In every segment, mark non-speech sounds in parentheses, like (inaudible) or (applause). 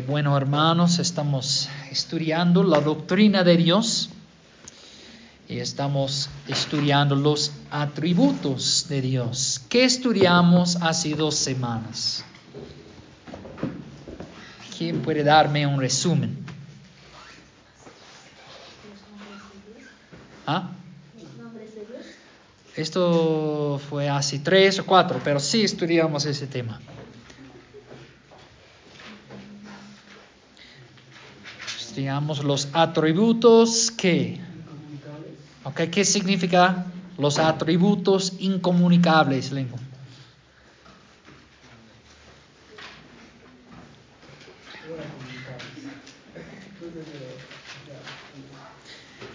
Bueno hermanos, estamos estudiando la doctrina de Dios y estamos estudiando los atributos de Dios. ¿Qué estudiamos hace dos semanas? ¿Quién puede darme un resumen? ¿Ah? Esto fue hace tres o cuatro, pero sí estudiamos ese tema. Estudiamos los atributos que... Okay, ¿Qué significa los atributos incomunicables, Lincoln?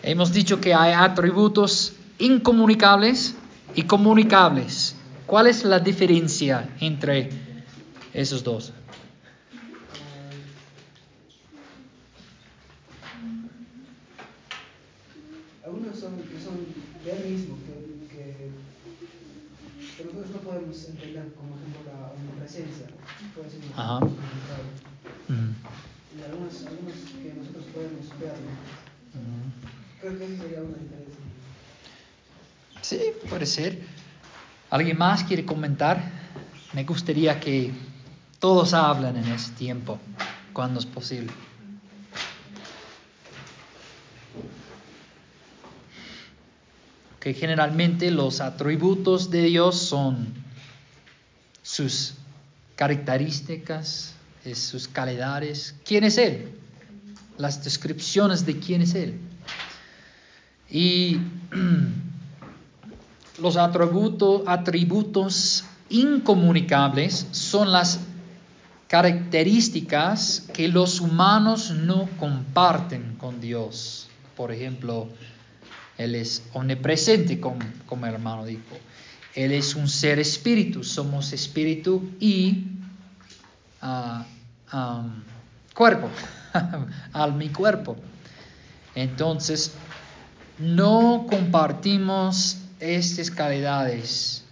Hemos dicho que hay atributos incomunicables y comunicables. ¿Cuál es la diferencia entre esos dos? Algunos son, que son de él mismo, que, que, que nosotros no podemos entender, como por ejemplo la omnipresencia, puede ser Ajá. incomunicable. Mm, Y algunos, algunos que nosotros podemos verlo. mm. Creo que esa sería una diferencia. Sí, puede ser. ¿Alguien más quiere comentar? Me gustaría que todos hablen en ese tiempo, cuando es posible. Que generalmente los atributos de Dios son sus características, sus calidades. ¿Quién es Él? Las descripciones de quién es Él. Y (clears throat) los atributo- atributos incomunicables son las características que los humanos no comparten con Dios. Por ejemplo, Él es omnipresente, como, el hermano dijo. Él es un ser espíritu, somos espíritu y ah, cuerpo, (laughs) alma y cuerpo. Entonces, no compartimos estas calidades,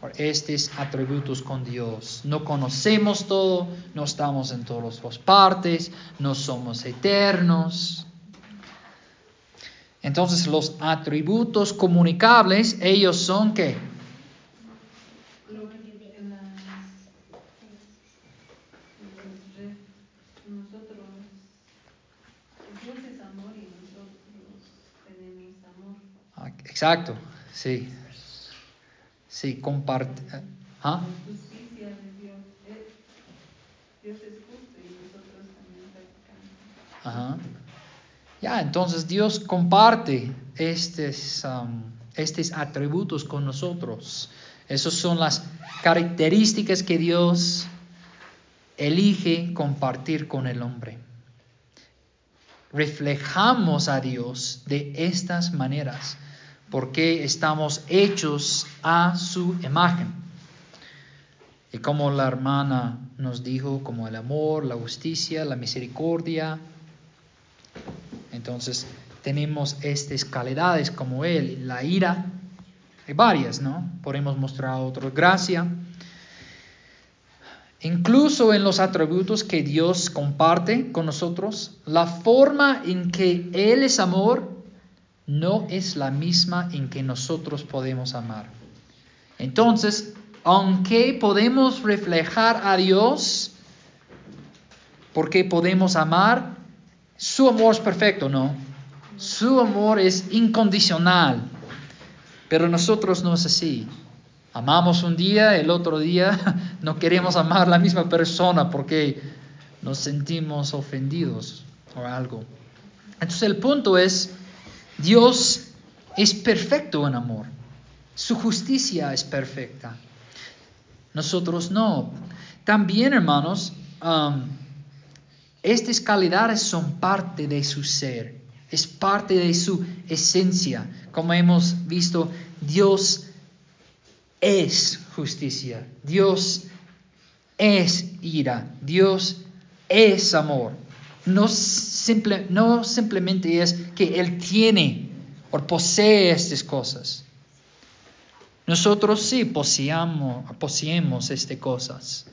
o estos atributos con Dios. No conocemos todo, no estamos en todas las partes, no somos eternos. Entonces los atributos comunicables, ellos son qué? Lo que las, los re- nosotros, Dios es amor y nosotros tenemos amor. Exacto, sí. Sí, comparte. ¿Ah? La justicia de Dios es, Dios es justo y nosotros también practicamos. Ajá. Ya, entonces Dios comparte estos, um, estos atributos con nosotros. Esas son las características que Dios elige compartir con el hombre. Reflejamos a Dios de estas maneras porque estamos hechos a su imagen. Y como la hermana nos dijo, como el amor, la justicia, la misericordia, entonces tenemos estas calidades como Él, la ira, hay varias, ¿no? Podemos mostrar a otros gracia. Incluso en los atributos que Dios comparte con nosotros, la forma en que Él es amor no es la misma en que nosotros podemos amar. Entonces, aunque podemos reflejar a Dios, porque podemos amar, su amor es perfecto, ¿no? Su amor es incondicional. Pero nosotros no es así. Amamos un día, el otro día (laughs) no queremos amar a la misma persona porque nos sentimos ofendidos o algo. Entonces el punto es, Dios es perfecto en amor. Su justicia es perfecta. Nosotros no. También, hermanos, um, estas calidades son parte de su ser, es parte de su esencia. Como hemos visto, Dios es justicia, Dios es ira, Dios es amor. No, simple, no simplemente es que Él tiene o posee estas cosas. Nosotros sí poseamos, poseemos estas cosas.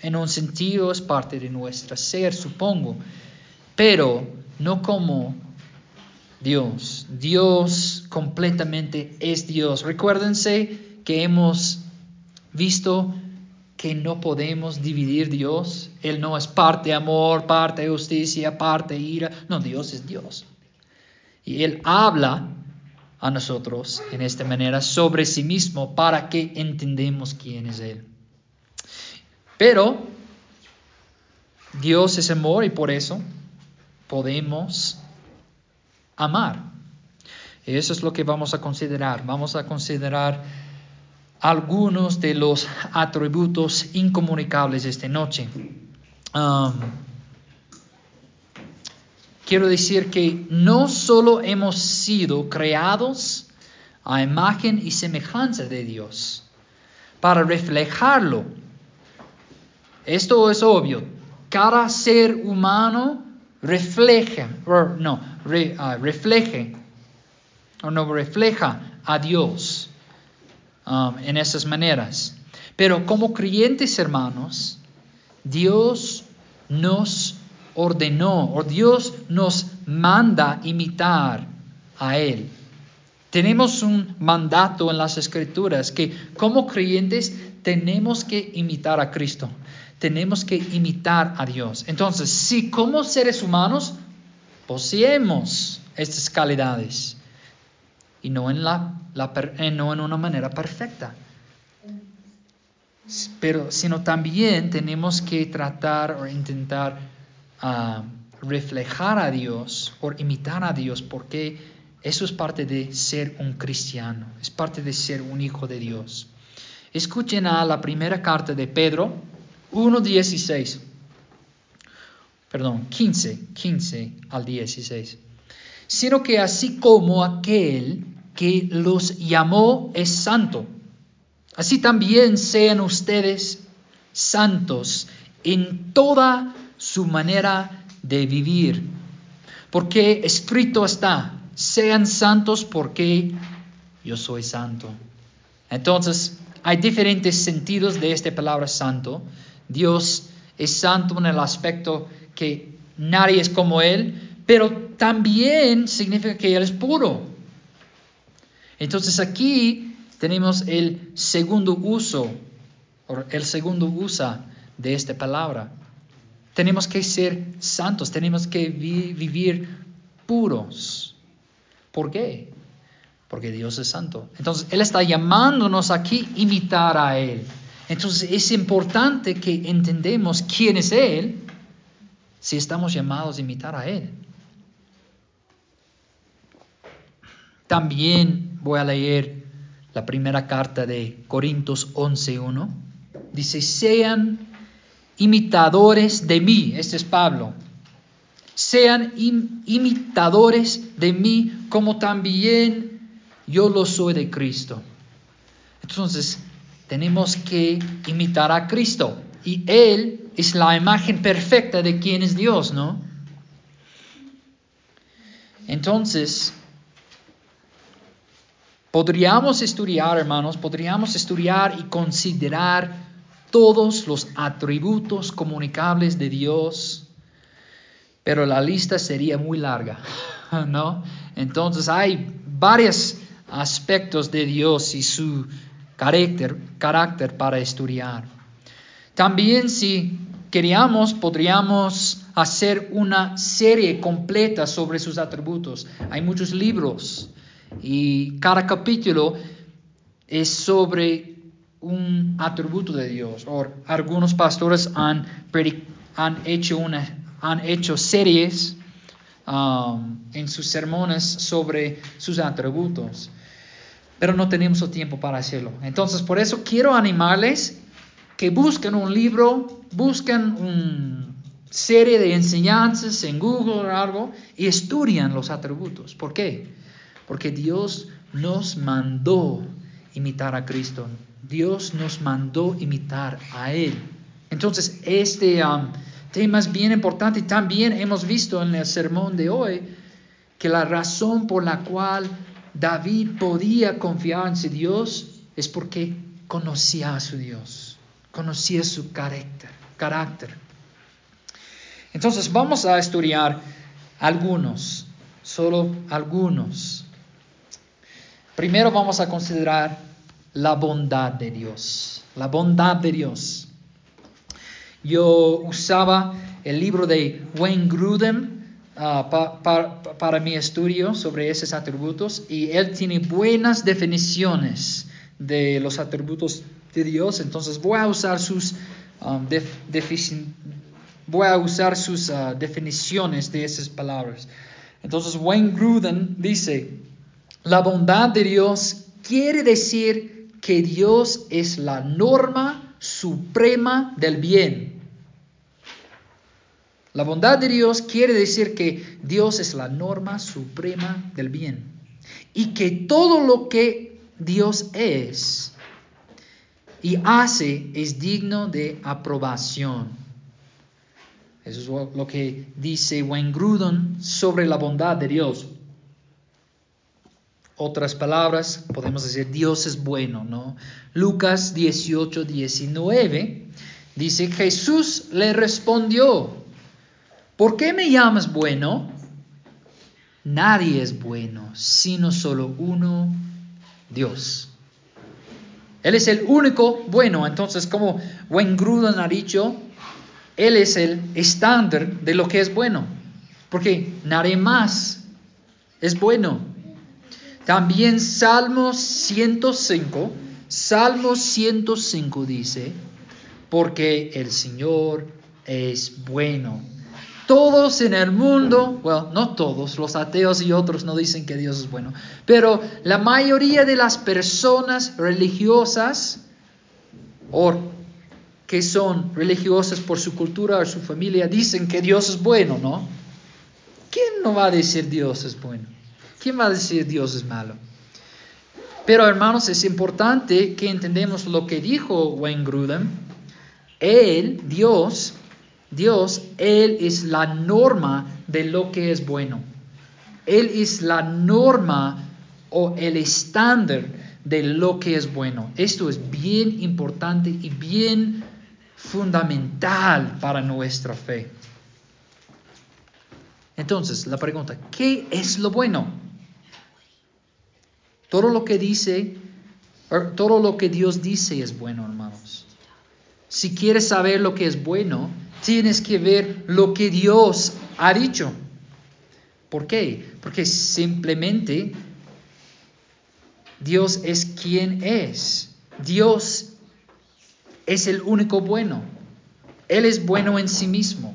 En un sentido es parte de nuestro ser, supongo, pero no como Dios. Dios completamente es Dios. Recuérdense que hemos visto que no podemos dividir Dios. Él no es parte amor, parte justicia, parte ira. No, Dios es Dios. Y Él habla a nosotros en esta manera sobre sí mismo para que entendamos quién es Él. Pero Dios es amor y por eso podemos amar. Eso es lo que vamos a considerar. Vamos a considerar algunos de los atributos incomunicables esta noche. Um, quiero decir que no solo hemos sido creados a imagen y semejanza de Dios para reflejarlo. Esto es obvio. Cada ser humano refleja, no, uh, refleje, o no refleja a Dios. Um, en esas maneras. Pero como creyentes hermanos, Dios nos ordenó o Dios nos manda imitar a Él. Tenemos un mandato en las escrituras que como creyentes tenemos que imitar a Cristo, tenemos que imitar a Dios. Entonces, si como seres humanos poseemos estas calidades, y no en, eh, no en una manera perfecta. Pero, sino también tenemos que tratar o intentar ah, reflejar a Dios o imitar a Dios porque eso es parte de ser un cristiano, es parte de ser un hijo de Dios. Escuchen a la primera carta de Pedro 1.16, perdón, 15, 15 al 16 sino que así como aquel que los llamó es santo, así también sean ustedes santos en toda su manera de vivir. Porque escrito está, sean santos porque yo soy santo. Entonces, hay diferentes sentidos de esta palabra santo. Dios es santo en el aspecto que nadie es como Él, pero también significa que Él es puro. Entonces aquí tenemos el segundo uso, o el segundo uso de esta palabra. Tenemos que ser santos, tenemos que vivir puros. ¿Por qué? Porque Dios es santo. Entonces Él está llamándonos aquí imitar a Él. Entonces es importante que entendemos quién es Él si estamos llamados a imitar a Él. También voy a leer la primera carta de Corintios 11.1. Dice, sean imitadores de mí. Este es Pablo. Sean imitadores de mí como también yo lo soy de Cristo. Entonces, tenemos que imitar a Cristo. Y Él es la imagen perfecta de quién es Dios, ¿no? Entonces, Podríamos estudiar, hermanos, podríamos estudiar y considerar todos los atributos comunicables de Dios, pero la lista sería muy larga, (laughs) ¿no? Entonces hay varios aspectos de Dios y su carácter, carácter para estudiar. También si queríamos, podríamos hacer una serie completa sobre sus atributos. Hay muchos libros y cada capítulo es sobre un atributo de Dios. O algunos pastores han, han, hecho, una, han hecho series um, en sus sermones sobre sus atributos. Pero no tenemos el tiempo para hacerlo. Entonces, por eso quiero animarles que busquen un libro, busquen una serie de enseñanzas en Google o algo y estudian los atributos. ¿Por qué? Porque Dios nos mandó imitar a Cristo. Dios nos mandó imitar a Él. Entonces, este um, tema es bien importante también hemos visto en el sermón de hoy que la razón por la cual David podía confiar en su Dios es porque conocía a su Dios, conocía su carácter, carácter. Entonces vamos a estudiar algunos, solo algunos. Primero vamos a considerar la bondad de Dios, la bondad de Dios. Yo usaba el libro de Wayne Grudem ah, para mi estudio sobre esos atributos y él tiene buenas definiciones de los atributos de Dios, entonces voy a usar sus, um, voy a usar sus ah, definiciones de esas palabras. Entonces Wayne Gruden dice, la bondad de Dios quiere decir que Dios es la norma suprema del bien. La bondad de Dios quiere decir que Dios es la norma suprema del bien y que todo lo que Dios es y hace es digno de aprobación. Eso es lo que dice Wayne sobre la bondad de Dios. Otras palabras, podemos decir Dios es bueno, ¿no? Lucas 18, 19 dice, Jesús le respondió, ¿por qué me llamas bueno? Nadie es bueno, sino solo uno, Dios. Él es el único bueno. Entonces, como Wayne ha dicho, Él es el estándar de lo que es bueno. Porque nadie más es bueno. También Salmo 105, Salmo 105 dice, porque el Señor es bueno todos en el mundo, bueno, no todos, los ateos y otros no dicen que Dios es bueno, pero la mayoría de las personas religiosas o que son religiosas por su cultura o su familia dicen que Dios es bueno, ¿no? ¿Quién no va a decir Dios es bueno? ¿Quién va a decir Dios es malo? Pero hermanos, es importante que entendamos lo que dijo Wayne Grudem. Él, Dios, Dios, Él es la norma de lo que es bueno. Él es la norma o el estándar de lo que es bueno. Esto es bien importante y bien fundamental para nuestra fe. Entonces, la pregunta, ¿qué es lo bueno? Todo lo que dice, er, todo lo que Dios dice es bueno, hermanos. Si quieres saber lo que es bueno, tienes que ver lo que Dios ha dicho. ¿Por qué? Porque simplemente Dios es quien es. Dios es el único bueno. Él es bueno en sí mismo.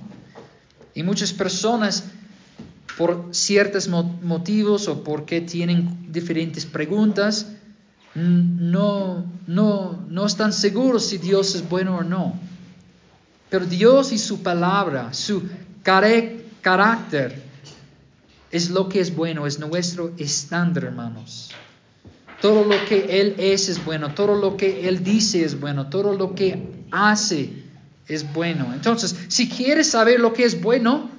Y muchas personas, por ciertos motivos o porque tienen diferentes preguntas, no, no, no están seguros si Dios es bueno o no. Pero Dios y su palabra, su carácter, es lo que es bueno, es nuestro estándar, hermanos. Todo lo que Él es es bueno, todo lo que Él dice es bueno, todo lo que hace es bueno. Entonces, si quieres saber lo que es bueno,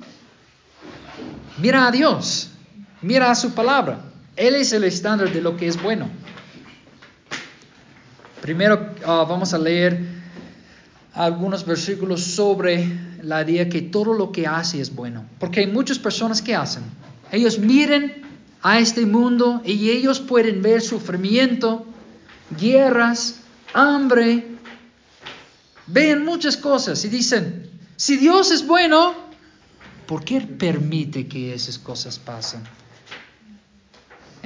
mira a Dios, mira a su palabra. Él es el estándar de lo que es bueno. Primero ah, vamos a leer algunos versículos sobre la idea que todo lo que hace es bueno. Porque hay muchas personas que hacen. Ellos miren a este mundo y ellos pueden ver sufrimiento, guerras, hambre, ven muchas cosas y dicen, si Dios es bueno, ¿por qué permite que esas cosas pasen?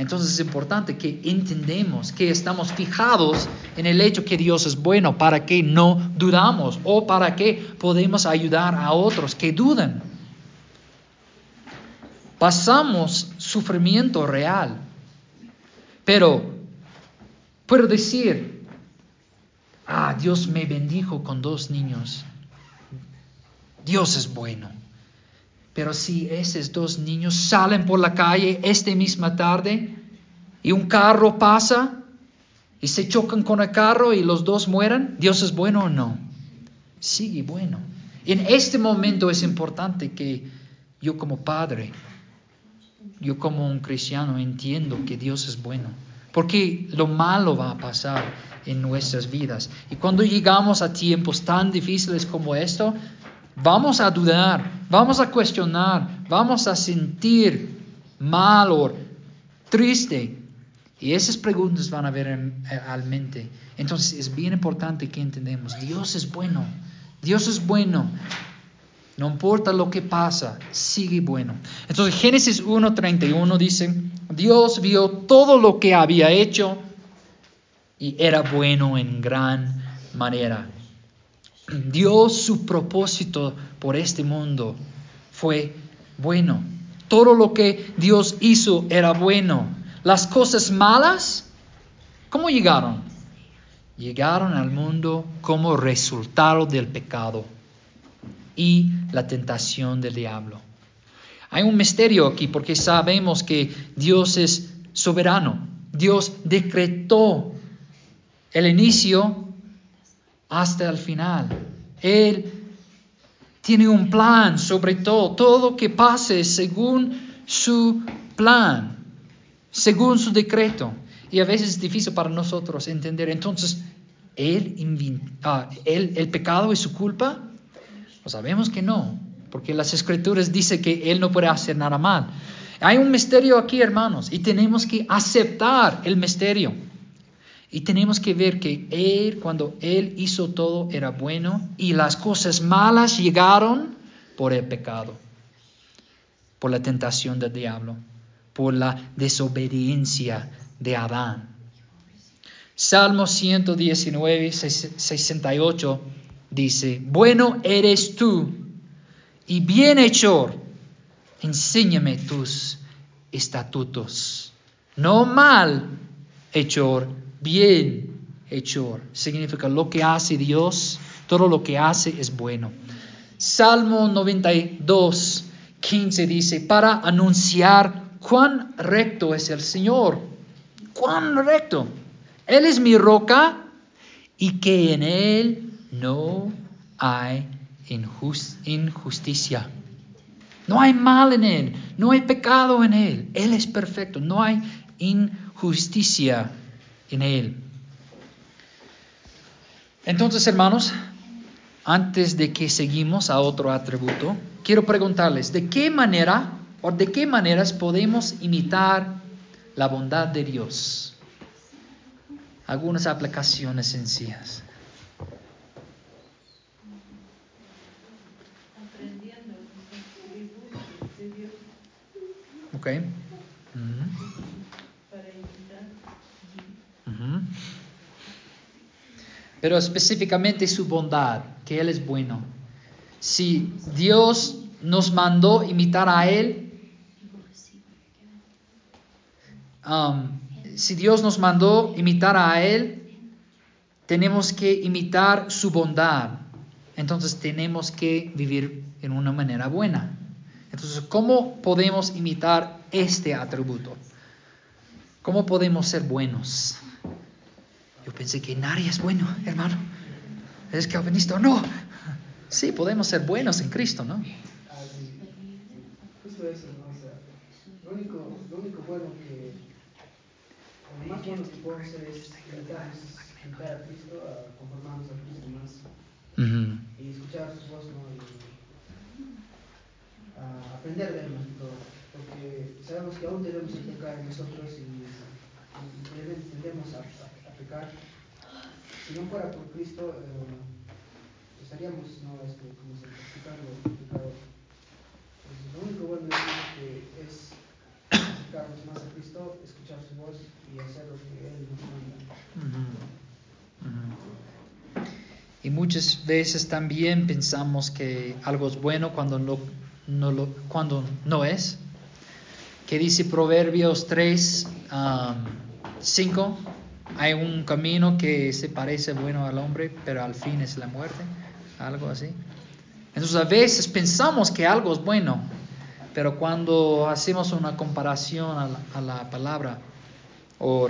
Entonces es importante que entendemos que estamos fijados en el hecho que Dios es bueno para que no dudamos o para que podemos ayudar a otros que dudan. Pasamos sufrimiento real, pero puedo decir, ah, Dios me bendijo con dos niños. Dios es bueno. Pero si esos dos niños salen por la calle esta misma tarde y un carro pasa y se chocan con el carro y los dos mueran, ¿Dios es bueno o no? Sigue bueno. En este momento es importante que yo como padre, yo como un cristiano entiendo que Dios es bueno. Porque lo malo va a pasar en nuestras vidas. Y cuando llegamos a tiempos tan difíciles como esto, vamos a dudar, vamos a cuestionar, vamos a sentir mal o triste. Y esas preguntas van a ver en, al mente. Entonces es bien importante que entendamos, Dios es bueno, Dios es bueno. No importa lo que pasa, sigue bueno. Entonces Génesis 1.31 dice, Dios vio todo lo que había hecho y era bueno en gran manera. Dios su propósito por este mundo fue bueno. Todo lo que Dios hizo era bueno. Las cosas malas, ¿cómo llegaron? Llegaron al mundo como resultado del pecado y la tentación del diablo. Hay un misterio aquí porque sabemos que Dios es soberano. Dios decretó el inicio hasta el final. Él tiene un plan sobre todo, todo que pase según su plan, según su decreto. Y a veces es difícil para nosotros entender. Entonces, ¿él, ah, ¿el pecado es su culpa? Pues sabemos que no, porque las escrituras dicen que Él no puede hacer nada mal. Hay un misterio aquí, hermanos, y tenemos que aceptar el misterio. Y tenemos que ver que Él, cuando Él hizo todo, era bueno y las cosas malas llegaron por el pecado, por la tentación del diablo, por la desobediencia de Adán. Salmo 119, 68 dice, bueno eres tú y bienhechor, enséñame tus estatutos. No mal hechor, bien hechor. Significa lo que hace Dios, todo lo que hace es bueno. Salmo 92, 15 dice, para anunciar cuán recto es el Señor, cuán recto. Él es mi roca y que en Él no hay injusticia. No hay mal en Él, no hay pecado en Él. Él es perfecto, no hay injusticia en Él. Entonces, hermanos, antes de que seguimos a otro atributo, quiero preguntarles, ¿de qué manera o de qué maneras podemos imitar la bondad de Dios? Algunas aplicaciones sencillas. Ok. Pero específicamente su bondad, que Él es bueno. Si Dios nos mandó imitar a Él, um, si Dios nos mandó imitar a Él, tenemos que imitar su bondad. Entonces tenemos que vivir en una manera buena. Entonces, ¿cómo podemos imitar este atributo? ¿Cómo podemos ser buenos? Yo pensé que nadie es bueno, hermano. ¿Es calvinista o no? Sí, podemos ser buenos en Cristo, ¿no? Justo eso, ¿no? O sea, lo único, lo único bueno que, lo más bueno que podemos hacer es imitar a Cristo, a conformarnos a Cristo más y escuchar su voz, ¿no? a aprender de él más que todo, porque sabemos que aún tenemos el pecado en nosotros y, y tendemos a, a, a, pecar. Si no fuera por Cristo, eh, estaríamos no, este, como se, practicando el pecado. Entonces, lo único bueno de que es acercarnos más a Cristo, escuchar su voz y hacer lo que Él nos manda. Y muchas veces también pensamos que algo es bueno cuando no no lo, cuando no es. Que dice Proverbios 3, 5, um, hay un camino que se parece bueno al hombre, pero al fin es la muerte, algo así. Entonces a veces pensamos que algo es bueno, pero cuando hacemos una comparación a la, palabra o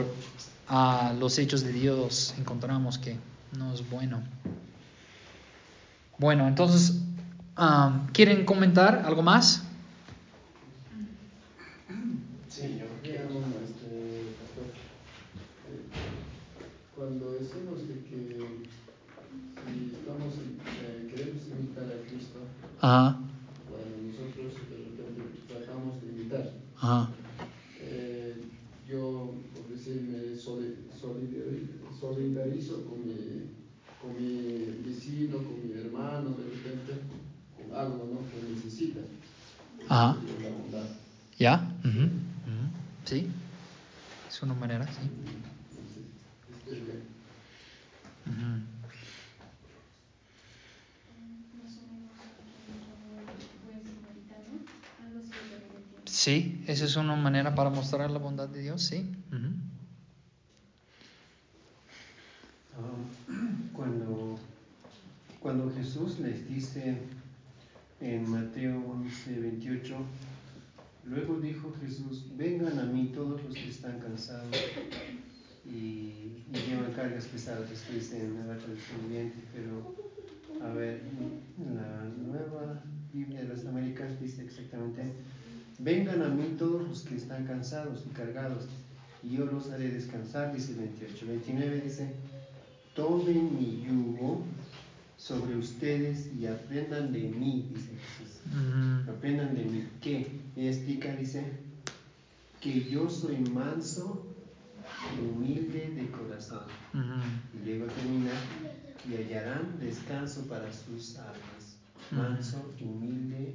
a los hechos de Dios, encontramos que no es bueno. Bueno, entonces Um, ¿Quieren comentar algo más? cuando decimos de que si estamos, eh, queremos imitar a Cristo, Ajá. Bueno, nosotros eh, tratamos de imitar. Eh, yo, por decir, me solidarizo con mi, con mi vecino, con mi hermano, de repente, con algo ¿no? que necesita. Ajá. La bondad. ¿Ya? Sí. Es una manera, sí. Es una manera para mostrar la bondad de Dios, sí Cuando, cuando Jesús les dice en Mateo 11, 28, luego dijo Jesús, vengan a mí todos los que están cansados y, y llevan cargas pesadas, esto dice en la traducción viviente, pero a ver, la nueva Biblia de las Américas dice exactamente, vengan a mí todos los que están cansados y cargados y yo los haré descansar, dice 28. 29 dice, tomen mi yugo sobre ustedes y aprendan de mí, dice Jesús. Ujú. Aprendan de mí. ¿Qué? Y explica, dice, que yo soy manso y humilde de corazón. Ujú. Y luego termina, y hallarán descanso para sus almas. Manso y humilde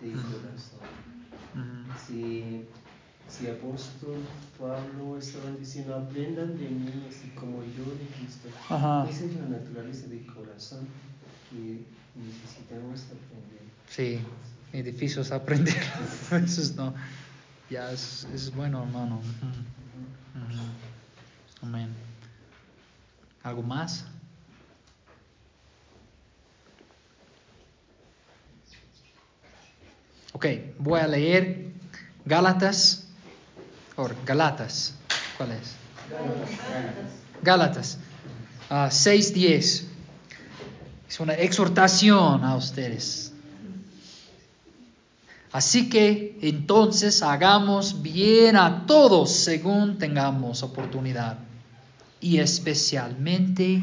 de corazón. Si, si apóstol Pablo estaban diciendo, aprendan de mí así como yo de Cristo. Ajá. Esa es la naturaleza del corazón que necesitamos aprender. Sí, es difícil aprender. (laughs) Eso es no. Ya es, es bueno, hermano. Amén. ¿Algo más? Ok, voy a leer Gálatas. O Galatas. ¿Cuál es? Gálatas. ah, 6.10. Es una exhortación a ustedes. Así que entonces hagamos bien a todos según tengamos oportunidad y especialmente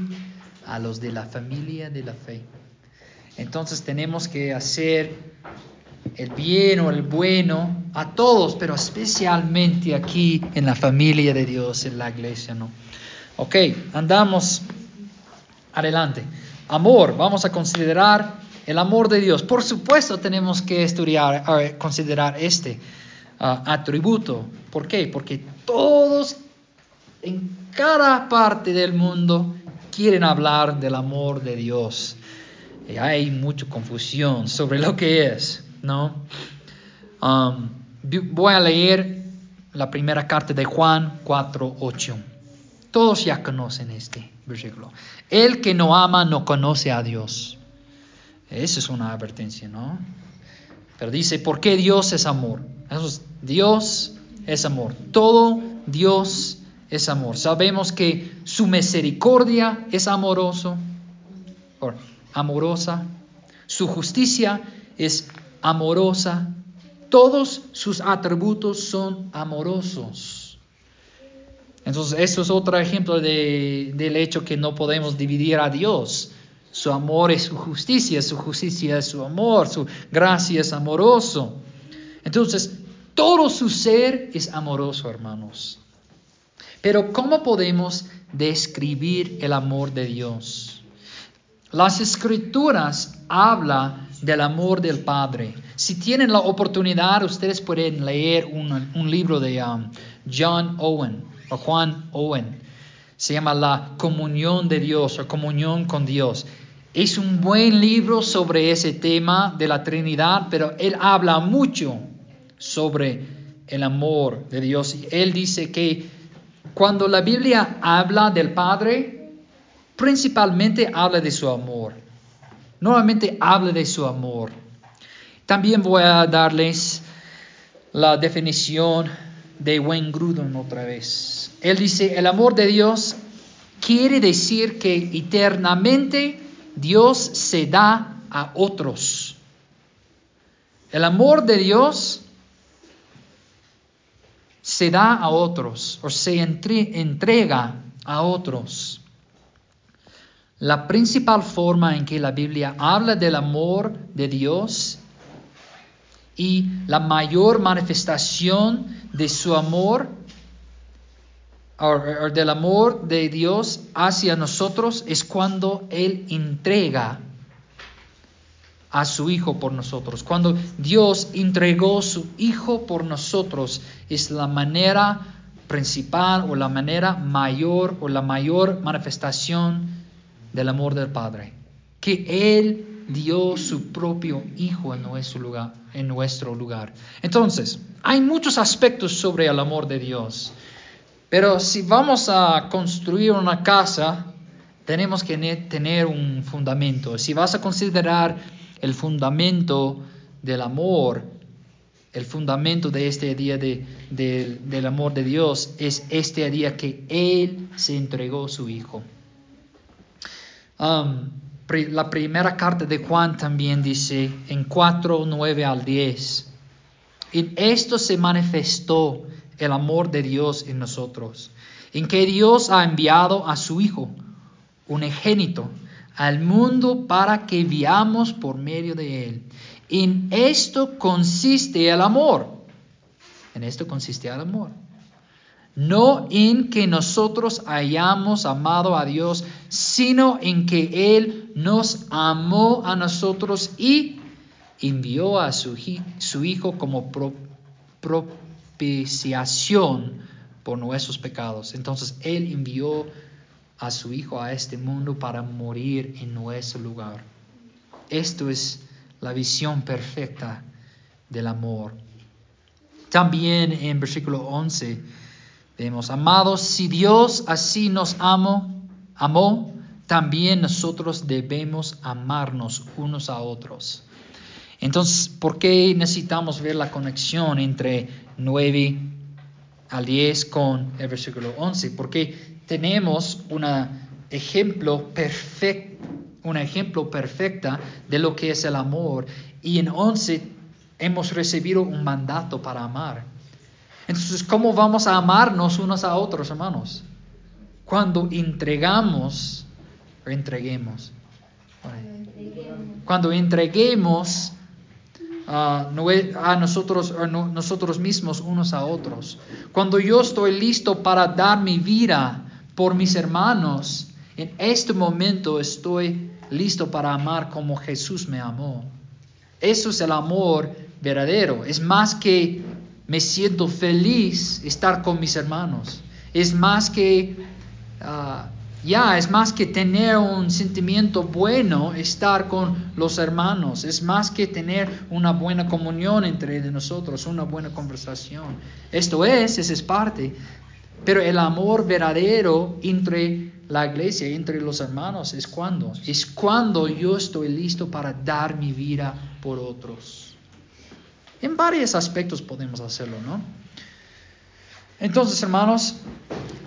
a los de la familia de la fe. Entonces tenemos que hacer el bien o el bueno a todos, pero especialmente aquí en la familia de Dios, en la iglesia, ¿no? Ok, andamos adelante. Amor, vamos a considerar el amor de Dios. Por supuesto tenemos que estudiar, considerar este ah, atributo. ¿Por qué? Porque todos en cada parte del mundo quieren hablar del amor de Dios. Y hay mucha confusión sobre lo que es, ¿no? Um, voy a leer la primera carta de Juan 4:8. Todos ya conocen este versículo. El que no ama no conoce a Dios. Esa es una advertencia, ¿no? Pero dice, ¿por qué Dios es amor? Dios es amor. Todo Dios es amor. Sabemos que su misericordia es amoroso, amorosa. Su justicia es amorosa. Todos sus atributos son amorosos. Entonces, eso es otro ejemplo de- del hecho que no podemos dividir a Dios. Su amor es su justicia, su justicia es su amor, su gracia es amoroso. Entonces, todo su ser es amoroso, hermanos. Pero ¿cómo podemos describir el amor de Dios? Las escrituras hablan del amor del Padre. Si tienen la oportunidad, ustedes pueden leer un, libro de um, John Owen o Juan Owen. Se llama La comunión de Dios o comunión con Dios. Es un buen libro sobre ese tema de la Trinidad, pero él habla mucho sobre el amor de Dios. Él dice que cuando la Biblia habla del Padre, principalmente habla de su amor. Normalmente habla de su amor. También voy a darles la definición de Wayne Grudem otra vez. Él dice, el amor de Dios quiere decir que eternamente Dios se da a otros. El amor de Dios se da a otros o se entre- entrega a otros. La principal forma en que la Biblia habla del amor de Dios y la mayor manifestación de su amor o, del amor de Dios hacia nosotros es cuando Él entrega a su Hijo por nosotros. Cuando Dios entregó su Hijo por nosotros es la manera principal o la manera mayor o la mayor manifestación del amor del Padre. Que Él dio su propio Hijo en nuestro lugar. Entonces, hay muchos aspectos sobre el amor de Dios. Pero si vamos a construir una casa, tenemos que tener un fundamento. Si vas a considerar el fundamento del amor, el fundamento de este día de, de, del amor de Dios es este día que Él se entregó a su Hijo. Um, la primera carta de Juan también dice en 4, 9 al 10. En esto se manifestó el amor de Dios en nosotros, en que Dios ha enviado a su Hijo, un egénito, al mundo para que veamos por medio de él. En esto consiste el amor. En esto consiste el amor. No en que nosotros hayamos amado a Dios, sino en que Él nos amó a nosotros y envió a su, su Hijo como pro, propiciación por nuestros pecados. Entonces Él envió a su Hijo a este mundo para morir en nuestro lugar. Esto es la visión perfecta del amor. También en versículo 11 vemos, amados, si Dios así nos amó, amó, también nosotros debemos amarnos unos a otros. Entonces, ¿por qué necesitamos ver la conexión entre 9 al 10 con el versículo 11? Porque tenemos un ejemplo perfecto, un ejemplo perfecta de lo que es el amor y en 11 hemos recibido un mandato para amar. Entonces, ¿cómo vamos a amarnos unos a otros, hermanos? Cuando entregamos entreguemos. Cuando entreguemos a, a nosotros, a nosotros mismos unos a otros. Cuando yo estoy listo para dar mi vida por mis hermanos, en este momento estoy listo para amar como Jesús me amó. Eso es el amor verdadero. Es más que me siento feliz estar con mis hermanos. Es más que, uh, ya, es más que tener un sentimiento bueno estar con los hermanos. Es más que tener una buena comunión entre nosotros, una buena conversación. Esto es, esa es parte. Pero el amor verdadero entre la iglesia, entre los hermanos, es cuando. Es cuando yo estoy listo para dar mi vida por otros. En varios aspectos podemos hacerlo, ¿no? Entonces, hermanos,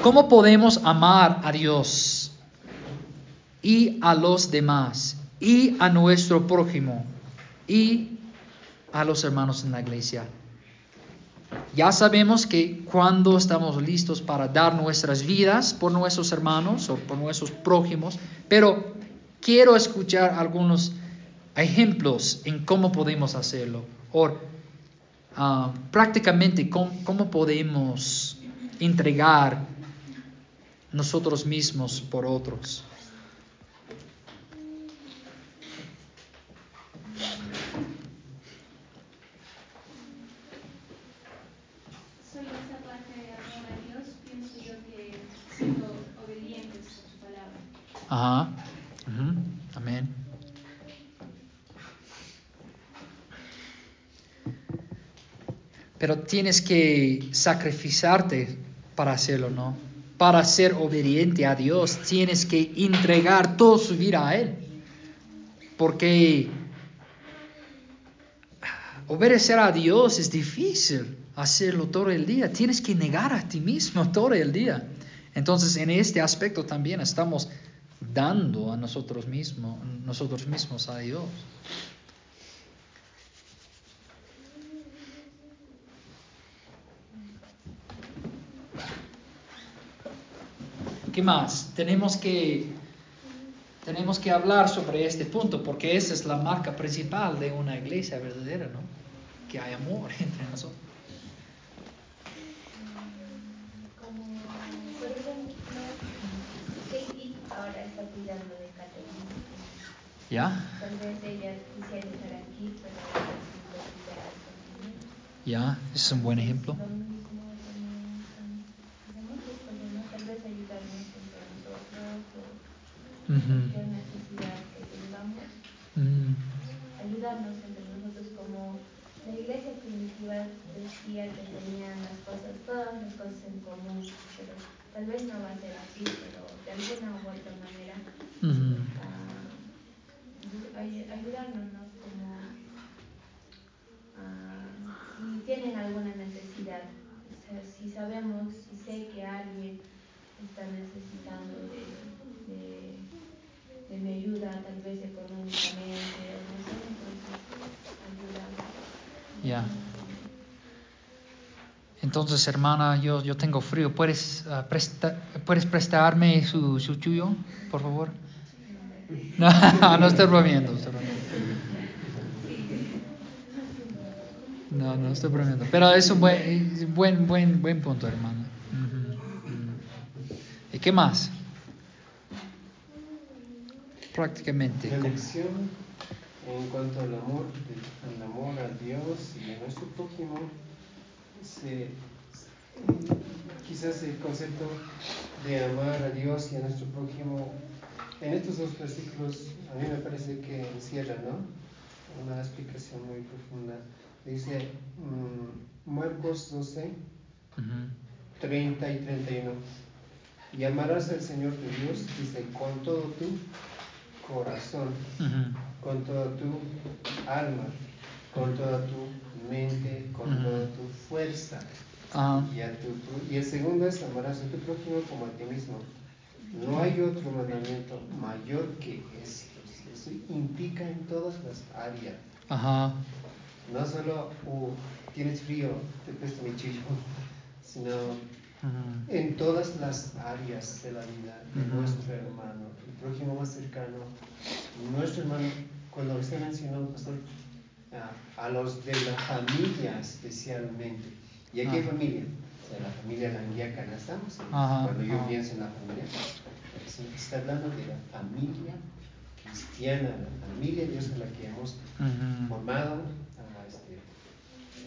¿cómo podemos amar a Dios y a los demás y a nuestro prójimo y a los hermanos en la iglesia? Ya sabemos que cuando estamos listos para dar nuestras vidas por nuestros hermanos o por nuestros prójimos, pero quiero escuchar algunos ejemplos en cómo podemos hacerlo uh, prácticamente cómo, cómo podemos entregar nosotros mismos por otros. Solo esa parte de amor a Dios, pienso yo que siendo obedientes a su palabra. Ajá. Ujú. Amén. Pero tienes que sacrificarte para hacerlo, ¿no? Para ser obediente a Dios, tienes que entregar toda su vida a Él. Porque obedecer a Dios es difícil hacerlo todo el día. Tienes que negar a ti mismo todo el día. Entonces, en este aspecto también estamos dando a nosotros mismos, nosotros mismos a Dios. ¿Qué más? Tenemos que tenemos que hablar sobre este punto porque esa es la marca principal de una iglesia verdadera, ¿no? Que hay amor (laughs) entre nosotros. ¿Ya? ¿Ya? Es un buen ejemplo. Lo mismo también con de muchas personas, tal vez ayudarnos entre nosotros o Ujú. cualquier necesidad que tengamos, Mm, ayudarnos entre nosotros como la iglesia primitiva decía que tenían las cosas, todas las cosas en común, pero tal vez no va a ser así, pero de alguna u otra manera ay- ayudarnos ¿no? como ah, si tienen alguna necesidad, o sea, si sabemos, si sé que alguien está necesitando de, mi ayuda, tal vez económicamente no sé, entonces ayudamos. Ya. Entonces, hermana, yo, yo tengo frío. ¿Puedes, ah, presta- ¿puedes prestarme su, su chuyo, por favor? No, (laughs) no estoy bromeando. No, no estoy bromeando. Pero es un buen, buen, buen, buen punto, hermano. Ujú, ujú. ¿Y qué más? Prácticamente. La lección en cuanto al amor, al amor a Dios y a nuestro prójimo, se- quizás el concepto de amar a Dios y a nuestro prójimo, en estos dos versículos a mí me parece que encierra, ¿no? Una explicación muy profunda. Dice mm, Marcos 12, Ujú, 30 y 31. Y amarás al Señor tu Dios, dice, con todo tu corazón, con toda tu alma, con toda tu mente, con toda tu fuerza. Ah, Y, a tu pro- y el segundo es amarás a tu prójimo como a ti mismo. No hay otro mandamiento mayor que este. Eso implica en todas las áreas. No solo uh, tienes frío, te presto mi chillo, (laughs) sino en todas las áreas de la vida de nuestro hermano, prójimo más cercano, nuestro hermano, cuando usted mencionó, pastor, a, a los de la familia especialmente. ¿Y a qué Ah. familia? O sea, la familia languiacana estamos. Ajá, Cuando yo ajá. pienso en la familia, está hablando de la familia cristiana, la familia Dios en la que hemos formado, este,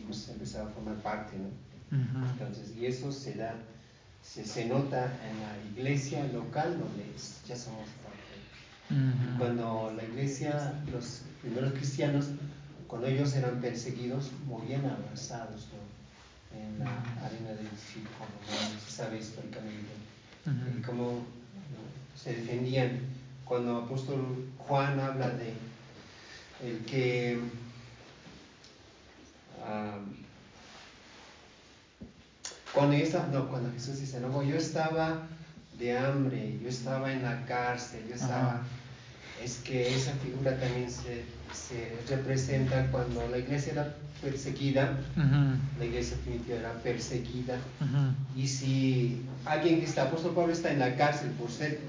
hemos empezado a formar parte, ¿no? Entonces, y eso se da, se, se nota en la iglesia local donde ya somos Cuando la iglesia, los primeros cristianos, cuando ellos eran perseguidos, morían abrazados ¿no? en la arena del circo romano, se sabe históricamente, Ujú. y cómo ¿no? se defendían. Cuando apóstol Juan habla de el que cuando yo estaba, no, cuando Jesús dice, no, yo estaba de hambre, yo estaba en la cárcel, yo estaba, Ajá. es que esa figura también se, se representa cuando la iglesia era perseguida, la iglesia primitiva era perseguida, y si alguien que está, apóstol Pablo está en la cárcel por ser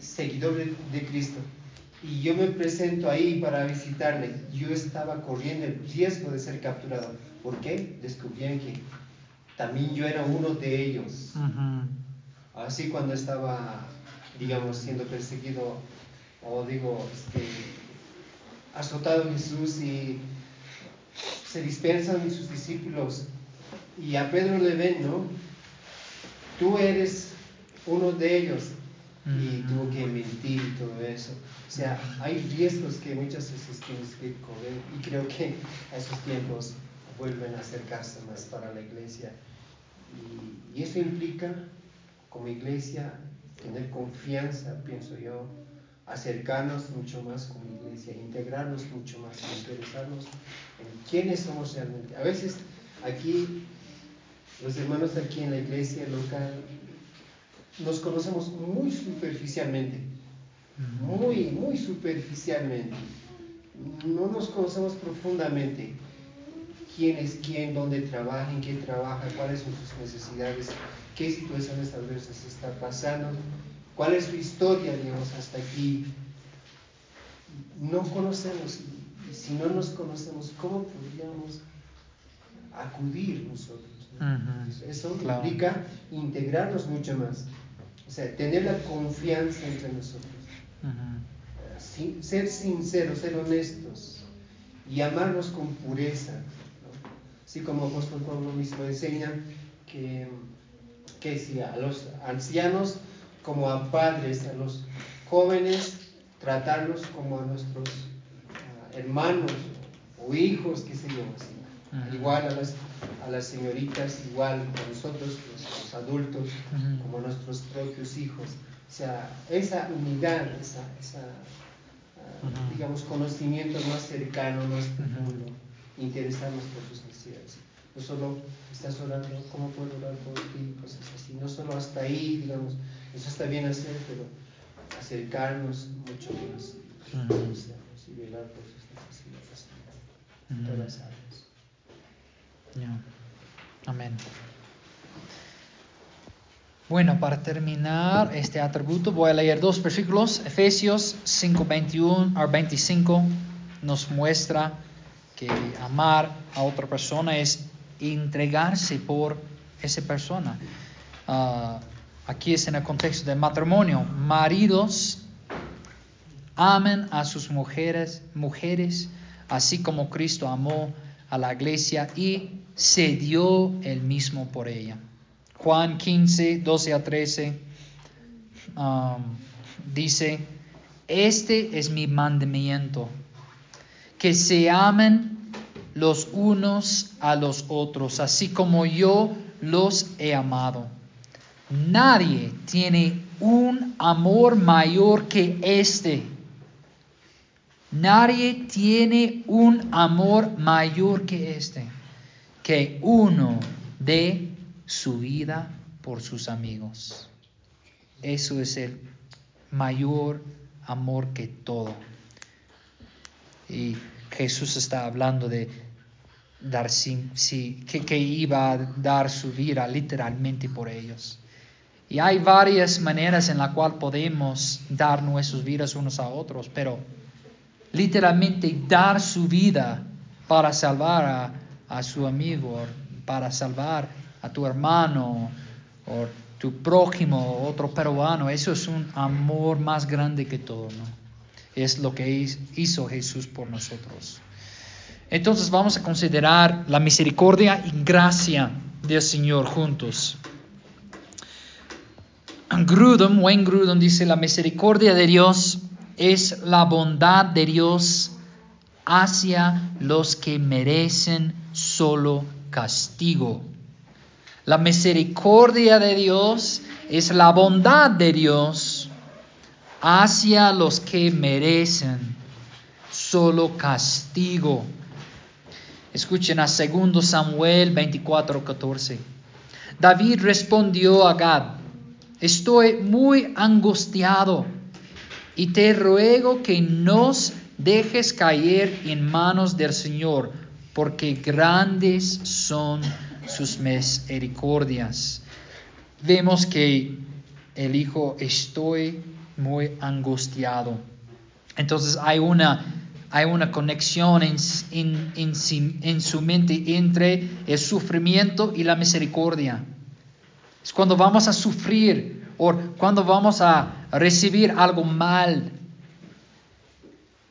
seguidor de, de Cristo, y yo me presento ahí para visitarle, yo estaba corriendo el riesgo de ser capturado. ¿Por qué? Descubrían que también yo era uno de ellos. Ujú. Así cuando estaba, digamos, siendo perseguido, o digo, este, azotado Jesús y se dispensan sus discípulos y a Pedro le ven, ¿no? Tú eres uno de ellos y Ujú. tuvo que mentir y todo eso. O sea, hay riesgos que muchas veces tienes que correr y creo que a esos tiempos vuelven a acercarse más para la iglesia. Y, y eso implica, como iglesia, tener confianza, pienso yo, acercarnos mucho más como iglesia, integrarnos mucho más, interesarnos en quiénes somos realmente. A veces aquí, los hermanos aquí en la iglesia local, nos conocemos muy superficialmente, muy, muy superficialmente. No nos conocemos profundamente. ¿Quién es quién? ¿Dónde trabaja? ¿En qué trabaja? ¿Cuáles son sus necesidades? ¿Qué situaciones adversas está pasando? ¿Cuál es su historia, digamos, hasta aquí? no conocemos y, si no nos conocemos, ¿cómo podríamos acudir nosotros? Eso implica integrarnos mucho más, o sea, tener la confianza entre nosotros, ser sinceros, ser honestos y amarnos con pureza. Así como apóstol Pablo mismo enseña que, que si a los ancianos como a padres, a los jóvenes tratarlos como a nuestros ah, hermanos o hijos, qué sé yo, así. igual a las, a las señoritas, igual a nosotros, los, adultos, como nuestros propios hijos. O sea, esa unidad, esa, esa ah, digamos, conocimiento más cercano, más profundo, interesarnos por sus. No solo estás orando, ¿cómo puedo orar por ti? Cosas así. No solo hasta ahí, digamos, eso está bien hacer, pero acercarnos mucho más y velar por sus necesidades en todas las áreas. Amén. Bueno, para terminar este atributo voy a leer dos versículos. Efesios 5, 21 al 25 nos muestra que amar a otra persona es entregarse por esa persona. Uh, Aquí es en el contexto del matrimonio. Maridos amen a sus mujeres, mujeres, así como Cristo amó a la iglesia y se dio el mismo por ella. Juan 15, 12 a 13 um, dice, este es mi mandamiento, que se amen los unos a los otros, así como yo los he amado. Nadie tiene un amor mayor que este. Nadie tiene un amor mayor que este, que uno de su vida por sus amigos. Eso es el mayor amor que todo. Y Jesús está hablando de dar sí, que, que iba a dar su vida literalmente por ellos. Y hay varias maneras en la cual podemos dar nuestras vidas unos a otros, pero literalmente dar su vida para salvar a, su amigo, para salvar a tu hermano o tu prójimo, otro peruano, eso es un amor más grande que todo, ¿no? Es lo que hizo Jesús por nosotros. Entonces vamos a considerar la misericordia y gracia del Señor juntos. Grudem, Wayne Grudem dice, la misericordia de Dios es la bondad de Dios hacia los que merecen solo castigo. La misericordia de Dios es la bondad de Dios hacia los que merecen solo castigo. Escuchen a 2 Samuel 24:14. David respondió a Gad, Estoy muy angustiado y te ruego que nos dejes caer en manos del Señor, porque grandes son sus misericordias. Vemos que el hijo estoy muy angustiado. Entonces hay una, hay una conexión en, en su mente entre el sufrimiento y la misericordia. Es cuando vamos a sufrir o cuando vamos a recibir algo mal.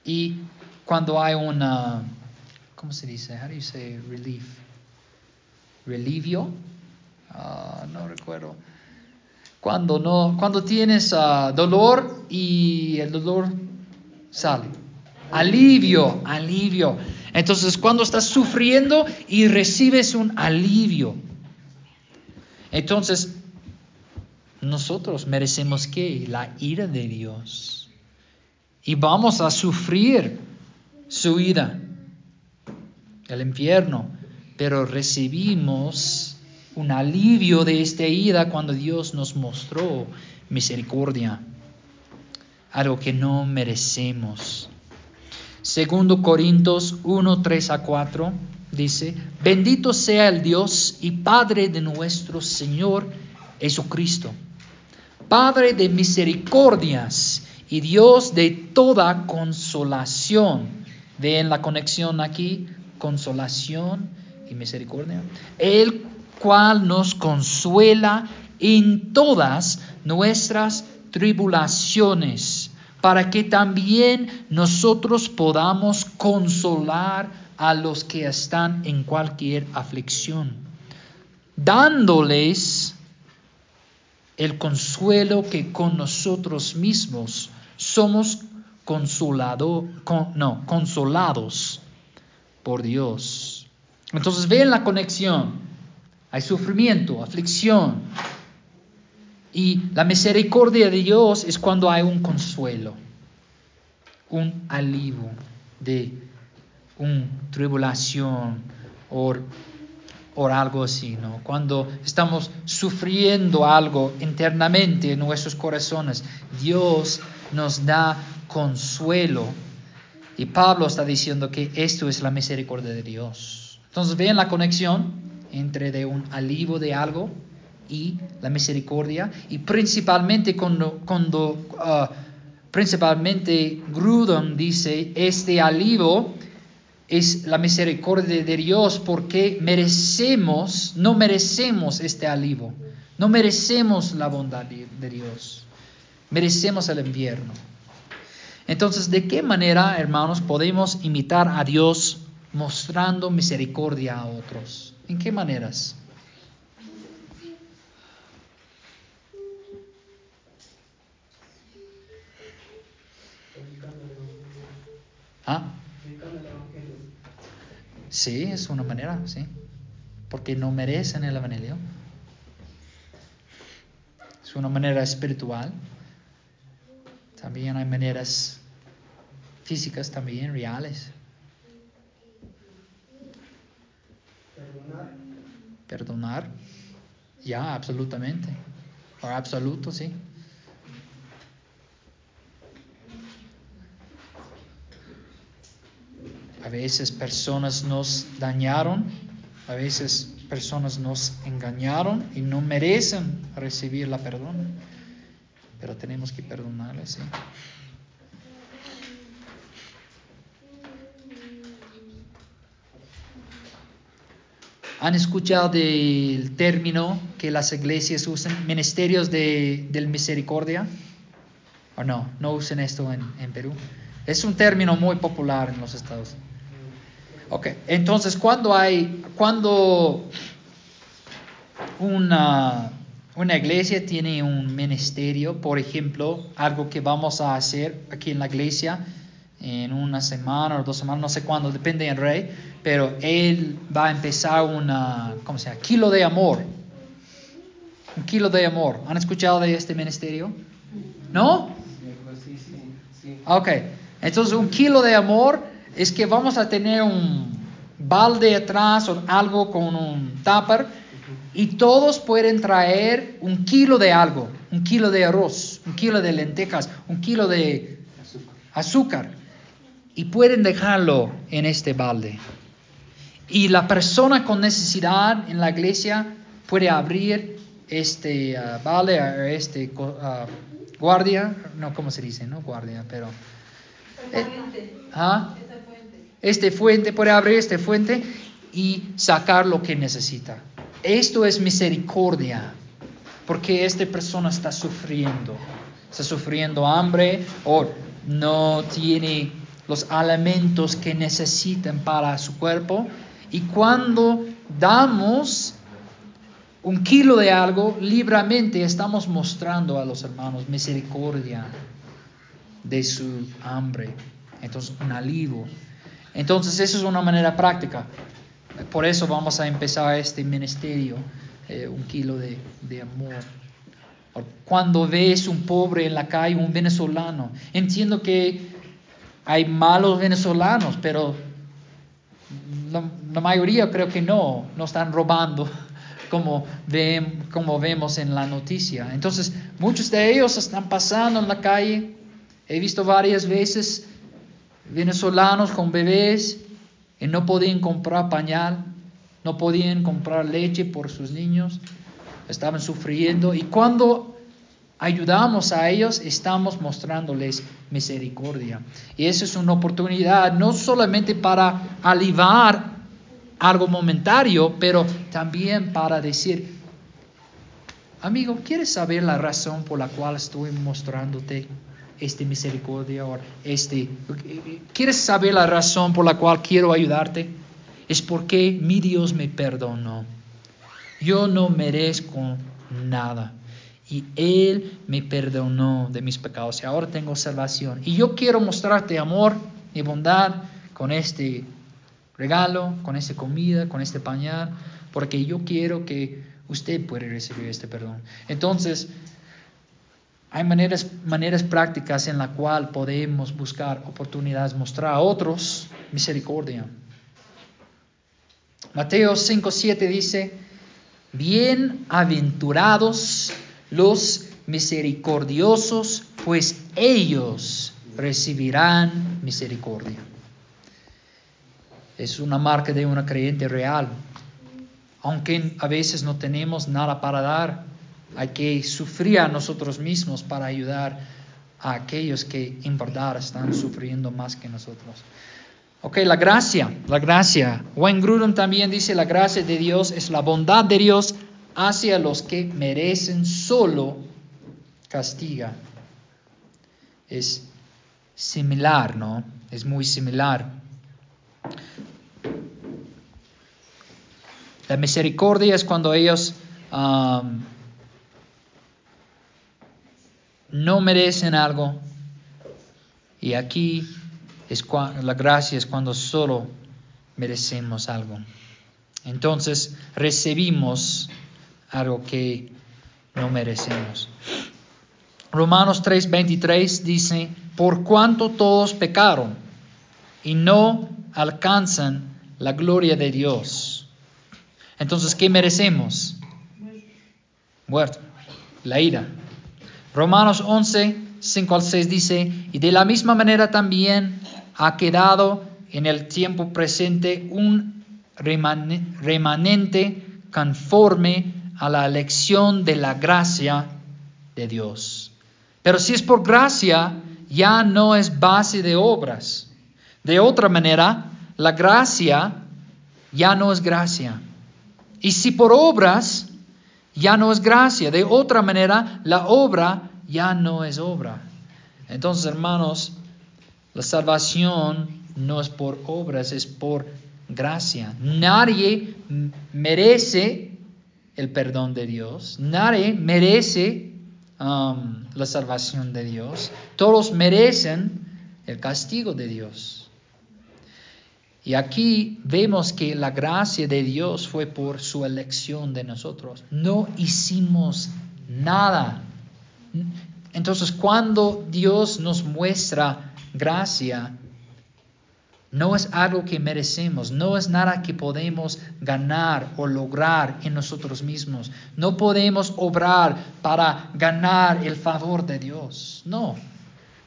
Y cuando hay una, ¿cómo se dice? How do you say relief? Relivio? Ah, no recuerdo. Cuando no, cuando tienes ah, dolor y el dolor sale. Alivio, alivio. Entonces, cuando estás sufriendo y recibes un alivio, entonces, nosotros merecemos que la ira de Dios. Y vamos a sufrir su ira, el infierno, pero recibimos un alivio de esta ira cuando Dios nos mostró misericordia, algo que no merecemos. Segundo Corintios 1, 3 a 4 dice, bendito sea el Dios y Padre de nuestro Señor Jesucristo, Padre de misericordias y Dios de toda consolación. Ven la conexión aquí, consolación y misericordia. El cual nos consuela en todas nuestras tribulaciones, para que también nosotros podamos consolar a los que están en cualquier aflicción, dándoles el consuelo que con nosotros mismos somos consolado, no, consolados por Dios. Entonces ven la conexión. Hay sufrimiento, aflicción. Y la misericordia de Dios es cuando hay un consuelo, un alivio de una tribulación o algo así, ¿no? Cuando estamos sufriendo algo internamente en nuestros corazones, Dios nos da consuelo. Y Pablo está diciendo que esto es la misericordia de Dios. Entonces, ven la conexión entre de un alivio de algo y la misericordia. Y principalmente cuando, cuando uh, principalmente Grudem dice, este alivio es la misericordia de Dios porque merecemos, no merecemos este alivio, no merecemos la bondad de Dios, merecemos el invierno. Entonces, ¿de qué manera, hermanos, podemos imitar a Dios mostrando misericordia a otros? ¿En qué maneras? ¿Ah? Sí, es una manera, sí. Porque no merecen el Evangelio. Es una manera espiritual. También hay maneras físicas, también reales. Perdonar. Perdonar. Ya, absolutamente. O absoluto, sí. A veces personas nos dañaron, a veces personas nos engañaron y no merecen recibir la perdón, pero tenemos que perdonarles. ¿sí? ¿Han escuchado del término que las iglesias usan, ministerios de, del misericordia? ¿O no? No usan esto en, en Perú. Es un término muy popular en los Estados Unidos. Ok, entonces cuando hay, cuando una, una iglesia tiene un ministerio, por ejemplo, algo que vamos a hacer aquí en la iglesia en una semana o dos semanas, no sé cuándo, depende del rey, pero él va a empezar una, ¿cómo se llama? Kilo de amor. Un kilo de amor. ¿Han escuchado de este ministerio? ¿No? Sí, sí, sí. Ok, entonces un kilo de amor es que vamos a tener un balde atrás o algo con un tupper y todos pueden traer un kilo de algo, un kilo de arroz, un kilo de lentejas, un kilo de azúcar y pueden dejarlo en este balde. Y la persona con necesidad en la iglesia puede abrir este uh, balde, este uh, guardia, no, ¿cómo se dice? No guardia, pero... Eh, ¿ah? Este fuente, puede abrir este fuente y sacar lo que necesita. Esto es misericordia, porque esta persona está sufriendo, está sufriendo hambre o no tiene los alimentos que necesitan para su cuerpo. Y cuando damos un kilo de algo, libremente estamos mostrando a los hermanos misericordia de su hambre. Entonces, un alivio entonces, eso es una manera práctica. Por eso vamos a empezar este ministerio, eh, un kilo de, de amor. Cuando ves un pobre en la calle, un venezolano, entiendo que hay malos venezolanos, pero la, la mayoría creo que no, no están robando (laughs) como, ve, como vemos en la noticia. Entonces, muchos de ellos están pasando en la calle. He visto varias veces venezolanos con bebés y no podían comprar pañal, no podían comprar leche por sus niños, estaban sufriendo. Y cuando ayudamos a ellos, estamos mostrándoles misericordia. Y eso es una oportunidad no solamente para alivar algo momentario, pero también para decir, amigo, ¿quieres saber la razón por la cual estoy mostrándote esta misericordia? O este, ¿Quieres saber la razón por la cual quiero ayudarte? Es porque mi Dios me perdonó. Yo no merezco nada. Y Él me perdonó de mis pecados y ahora tengo salvación. Y yo quiero mostrarte amor y bondad con este regalo, con esta comida, con este pañal, porque yo quiero que usted pueda recibir este perdón. Entonces, hay maneras, maneras prácticas en la cual podemos buscar oportunidades, mostrar a otros misericordia. Mateo 5.7 dice, bienaventurados los misericordiosos, pues ellos recibirán misericordia. Es una marca de una creyente real. Aunque a veces no tenemos nada para dar, hay que sufrir a nosotros mismos para ayudar a aquellos que en verdad están sufriendo más que nosotros. Ok, la gracia, la gracia. Wayne Grudem también dice, la gracia de Dios es la bondad de Dios hacia los que merecen solo castiga. Es similar, ¿no? Es muy similar. La misericordia es cuando ellos um, no merecen algo. Y aquí es la gracia es cuando solo merecemos algo. Entonces recibimos algo que no merecemos. Romanos 3:23 dice, por cuanto todos pecaron y no alcanzan la gloria de Dios. Entonces, ¿qué merecemos? Muerto, la ira. Romanos 11, 5 al 6 dice, y de la misma manera también ha quedado en el tiempo presente un remanente conforme a la elección de la gracia de Dios. Pero si es por gracia, ya no es base de obras. De otra manera, la gracia ya no es gracia. Y si por obras, ya no es gracia. De otra manera, la obra ya no es obra. Entonces, hermanos, la salvación no es por obras, es por gracia. Nadie merece el perdón de Dios. Nadie merece um, la salvación de Dios. Todos merecen el castigo de Dios. Y aquí vemos que la gracia de Dios fue por su elección de nosotros. No hicimos nada. Entonces cuando Dios nos muestra gracia, no es algo que merecemos, no es nada que podemos ganar o lograr en nosotros mismos. No podemos obrar para ganar el favor de Dios. No.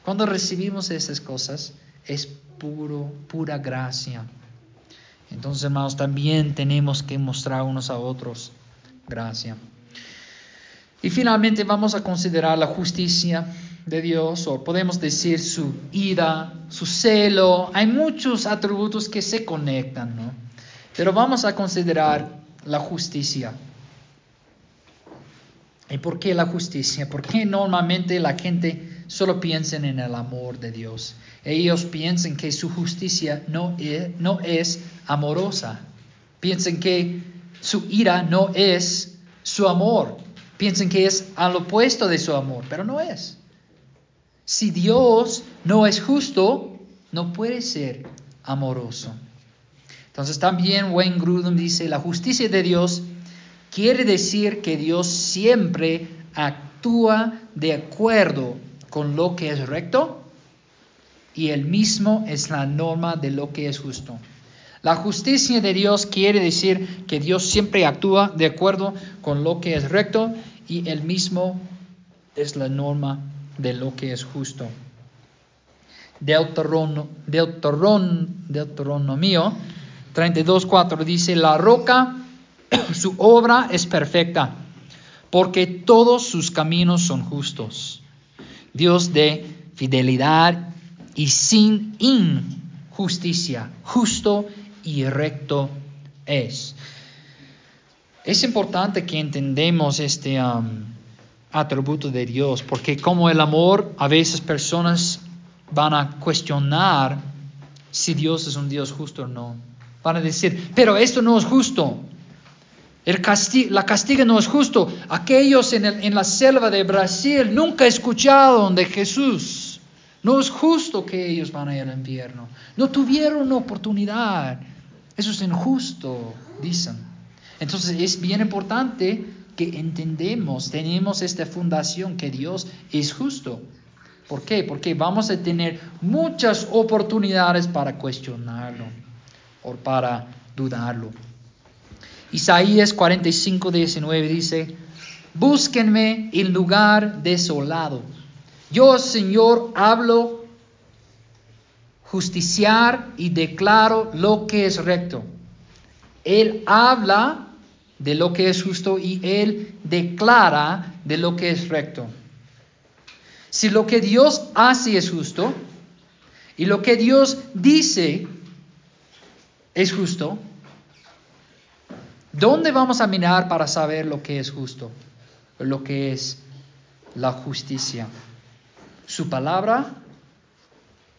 Cuando recibimos esas cosas es puro, pura gracia. Entonces, hermanos, también tenemos que mostrar unos a otros gracia. Y finalmente vamos a considerar la justicia de Dios, o podemos decir su ira, su celo. Hay muchos atributos que se conectan, ¿no? Pero vamos a considerar la justicia. ¿Y por qué la justicia? Porque normalmente la gente solo piensa en el amor de Dios. Ellos piensan que su justicia no es, no es amorosa. Piensan que su ira no es su amor. Piensan que es al opuesto de su amor, pero no es. Si Dios no es justo, no puede ser amoroso. Entonces también Wayne Grudem dice, la justicia de Dios quiere decir que Dios siempre actúa de acuerdo con lo que es recto y él mismo es la norma de lo que es justo. La justicia de Dios quiere decir que Dios siempre actúa de acuerdo con lo que es recto y Él mismo es la norma de lo que es justo. Deuteronomio, Deuteronomio 32.4 dice, la roca, (clears throat) su obra es perfecta, porque todos sus caminos son justos. Dios de fidelidad y sin injusticia, justo y recto es. Es importante que entendamos este um, atributo de Dios, porque como el amor, a veces personas van a cuestionar si Dios es un Dios justo o no. Van a decir, pero esto no es justo. La castiga no es justo. Aquellos en, en la selva de Brasil nunca escucharon de Jesús. No es justo que ellos van a ir al infierno. No tuvieron oportunidad. Eso es injusto, dicen. Entonces es bien importante que entendemos, tenemos esta fundación que Dios es justo. ¿Por qué? Porque vamos a tener muchas oportunidades para cuestionarlo o para dudarlo. Isaías 45, 19 dice, búsquenme en lugar desolado. Yo, Señor, hablo justiciar y declaro lo que es recto. Él habla de lo que es justo y Él declara de lo que es recto. Si lo que Dios hace es justo y lo que Dios dice es justo, ¿dónde vamos a mirar para saber lo que es justo? Lo que es la justicia. Su palabra,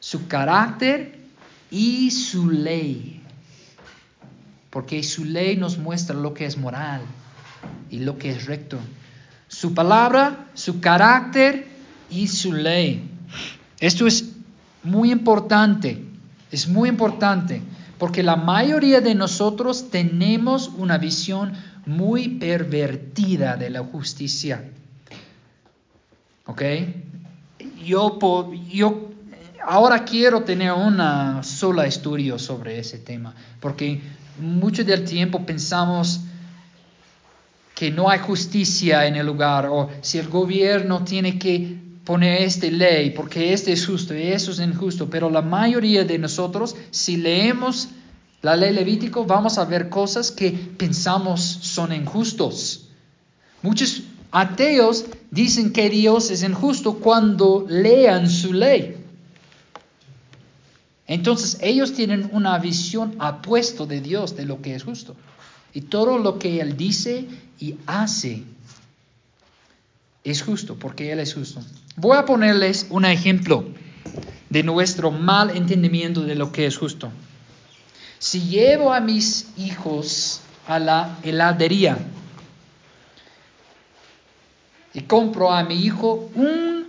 su carácter y su ley. Porque su ley nos muestra lo que es moral y lo que es recto. Su palabra, su carácter y su ley. Esto es muy importante, es muy importante, porque la mayoría de nosotros tenemos una visión muy pervertida de la justicia. ¿Ok? Yo, yo ahora quiero tener una sola estudio sobre ese tema, porque mucho del tiempo pensamos que no hay justicia en el lugar o si el gobierno tiene que poner esta ley porque este es justo y eso es injusto, pero la mayoría de nosotros, si leemos la ley levítico, vamos a ver cosas que pensamos son injustos. Muchos ateos dicen que Dios es injusto cuando lean su ley. Entonces ellos tienen una visión apuesto de Dios, de lo que es justo. Y todo lo que Él dice y hace es justo, porque Él es justo. Voy a ponerles un ejemplo de nuestro mal entendimiento de lo que es justo. Si llevo a mis hijos a la heladería y compro a mi hijo un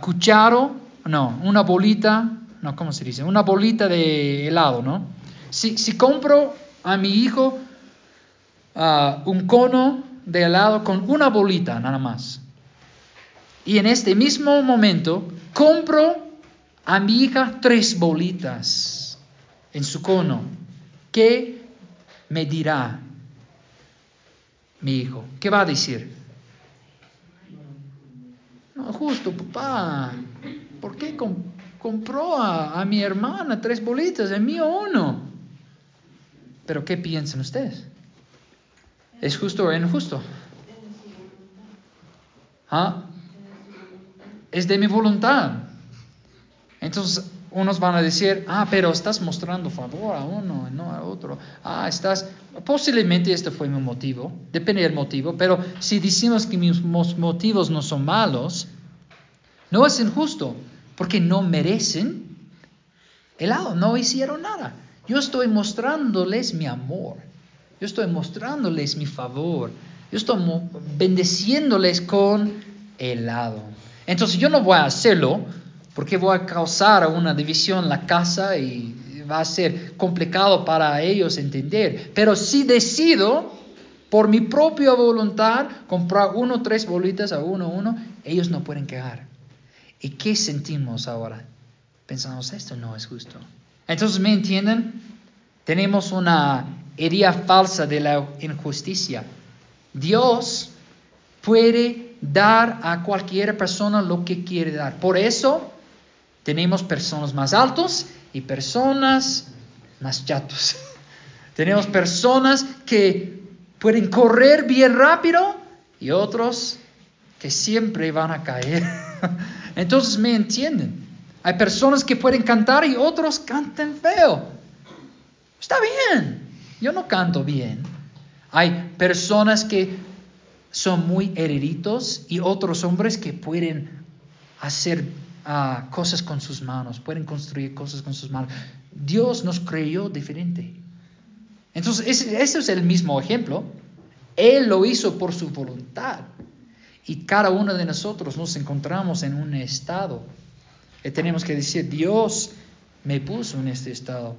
cucharo, no, una bolita, no, ¿cómo se dice? Una bolita de helado, ¿no? Si, si compro a mi hijo un cono de helado con una bolita nada más, y en este mismo momento compro a mi hija tres bolitas en su cono. ¿Qué me dirá mi hijo? ¿Qué va a decir? No, justo, papá. ¿Por qué compró a, mi hermana tres bolitas? El mío uno. Pero ¿qué piensan ustedes? ¿Es justo o injusto? ¿Ah? Es de mi voluntad. Entonces, unos van a decir, ah, pero estás mostrando favor a uno, no a otro. Ah, estás, posiblemente este fue mi motivo, depende del motivo, pero si decimos que mis motivos no son malos, no es injusto, porque no merecen helado, no hicieron nada. Yo estoy mostrándoles mi amor, yo estoy mostrándoles mi favor, yo estoy bendeciéndoles con helado. Entonces yo no voy a hacerlo porque voy a causar una división en la casa y va a ser complicado para ellos entender. Pero si decido por mi propia voluntad comprar uno, tres bolitas a uno, uno, ellos no pueden quejar. ¿Y qué sentimos ahora? Pensamos, esto no es justo. Entonces, ¿me entienden? Tenemos una idea falsa de la injusticia. Dios puede dar a cualquier persona lo que quiere dar. Por eso tenemos personas más altos y personas más chatos. (laughs) tenemos personas que pueden correr bien rápido y otros que siempre van a caer. (laughs) Entonces me entienden. Hay personas que pueden cantar y otros cantan feo. Está bien, yo no canto bien. Hay personas que son muy eruditos y otros hombres que pueden hacer ah, cosas con sus manos, pueden construir cosas con sus manos. Dios nos creó diferente. Entonces, ese, ese es el mismo ejemplo. Él lo hizo por su voluntad. Y cada uno de nosotros nos encontramos en un estado. Y tenemos que decir, Dios me puso en este estado.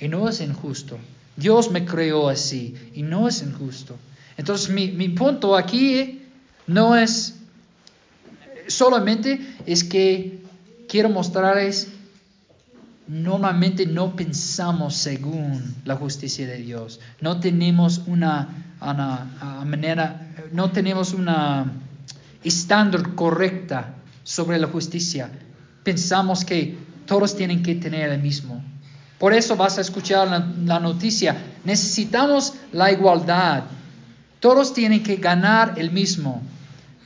Y no es injusto. Dios me creó así. Y no es injusto. Entonces mi, punto aquí no es solamente es que quiero mostrarles normalmente no pensamos según la justicia de Dios. No tenemos una, manera, no tenemos una estándar correcta sobre la justicia. Pensamos que todos tienen que tener el mismo. Por eso vas a escuchar la noticia. Necesitamos la igualdad. Todos tienen que ganar el mismo.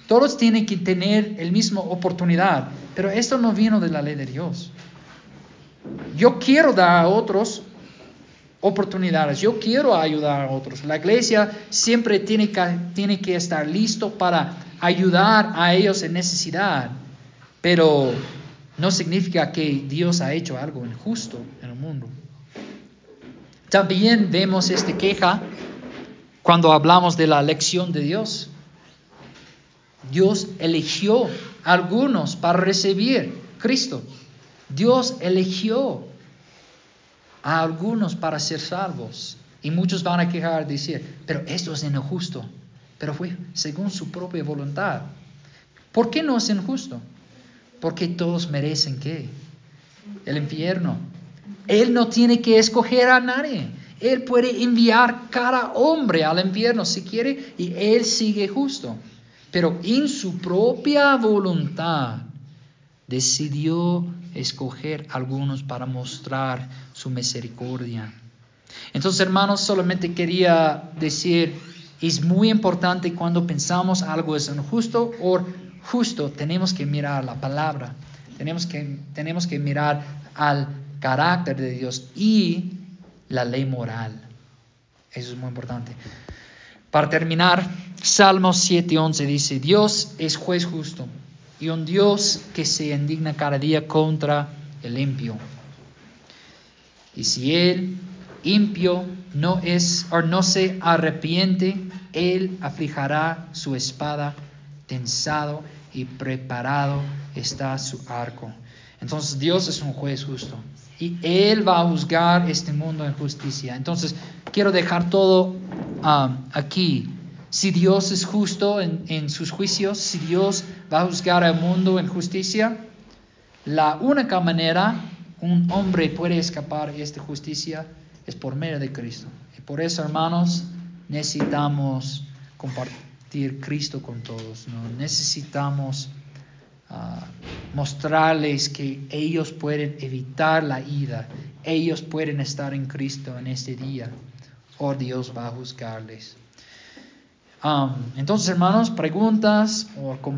Todos tienen que tener el mismo oportunidad. Pero esto no vino de la ley de Dios. Yo quiero dar a otros oportunidades, yo quiero ayudar a otros. La iglesia siempre tiene que, tiene que estar listo para ayudar a ellos en necesidad, pero no significa que Dios ha hecho algo injusto en el mundo. También vemos esta queja cuando hablamos de la elección de Dios. Dios eligió a algunos para recibir Cristo. Dios eligió a algunos para ser salvos. Y muchos van a quejar, decir, pero esto es injusto. Pero fue según su propia voluntad. ¿Por qué no es injusto? Porque todos merecen qué? El infierno. Él no tiene que escoger a nadie. Él puede enviar cada hombre al infierno si quiere y él sigue justo. Pero en su propia voluntad decidió escoger algunos para mostrar su misericordia. Entonces, hermanos, solamente quería decir, es muy importante cuando pensamos algo es injusto o justo, tenemos que mirar la palabra, tenemos que, tenemos que mirar al carácter de Dios y la ley moral. Eso es muy importante. Para terminar, Salmos 7:11 dice, Dios es juez justo y un Dios que se indigna cada día contra el impio. Y si el impio no es o no se arrepiente, él aflijará su espada tensado y preparado está su arco. Entonces Dios es un juez justo y Él va a juzgar este mundo en justicia. Entonces quiero dejar todo um, aquí si Dios es justo en, sus juicios, si Dios va a juzgar al mundo en justicia, la única manera un hombre puede escapar de esta justicia es por medio de Cristo. Y por eso, hermanos, necesitamos compartir Cristo con todos. ¿no? Necesitamos ah, mostrarles que ellos pueden evitar la ida. Ellos pueden estar en Cristo en este día. O Dios va a juzgarles entonces, hermanos, preguntas o comentarios.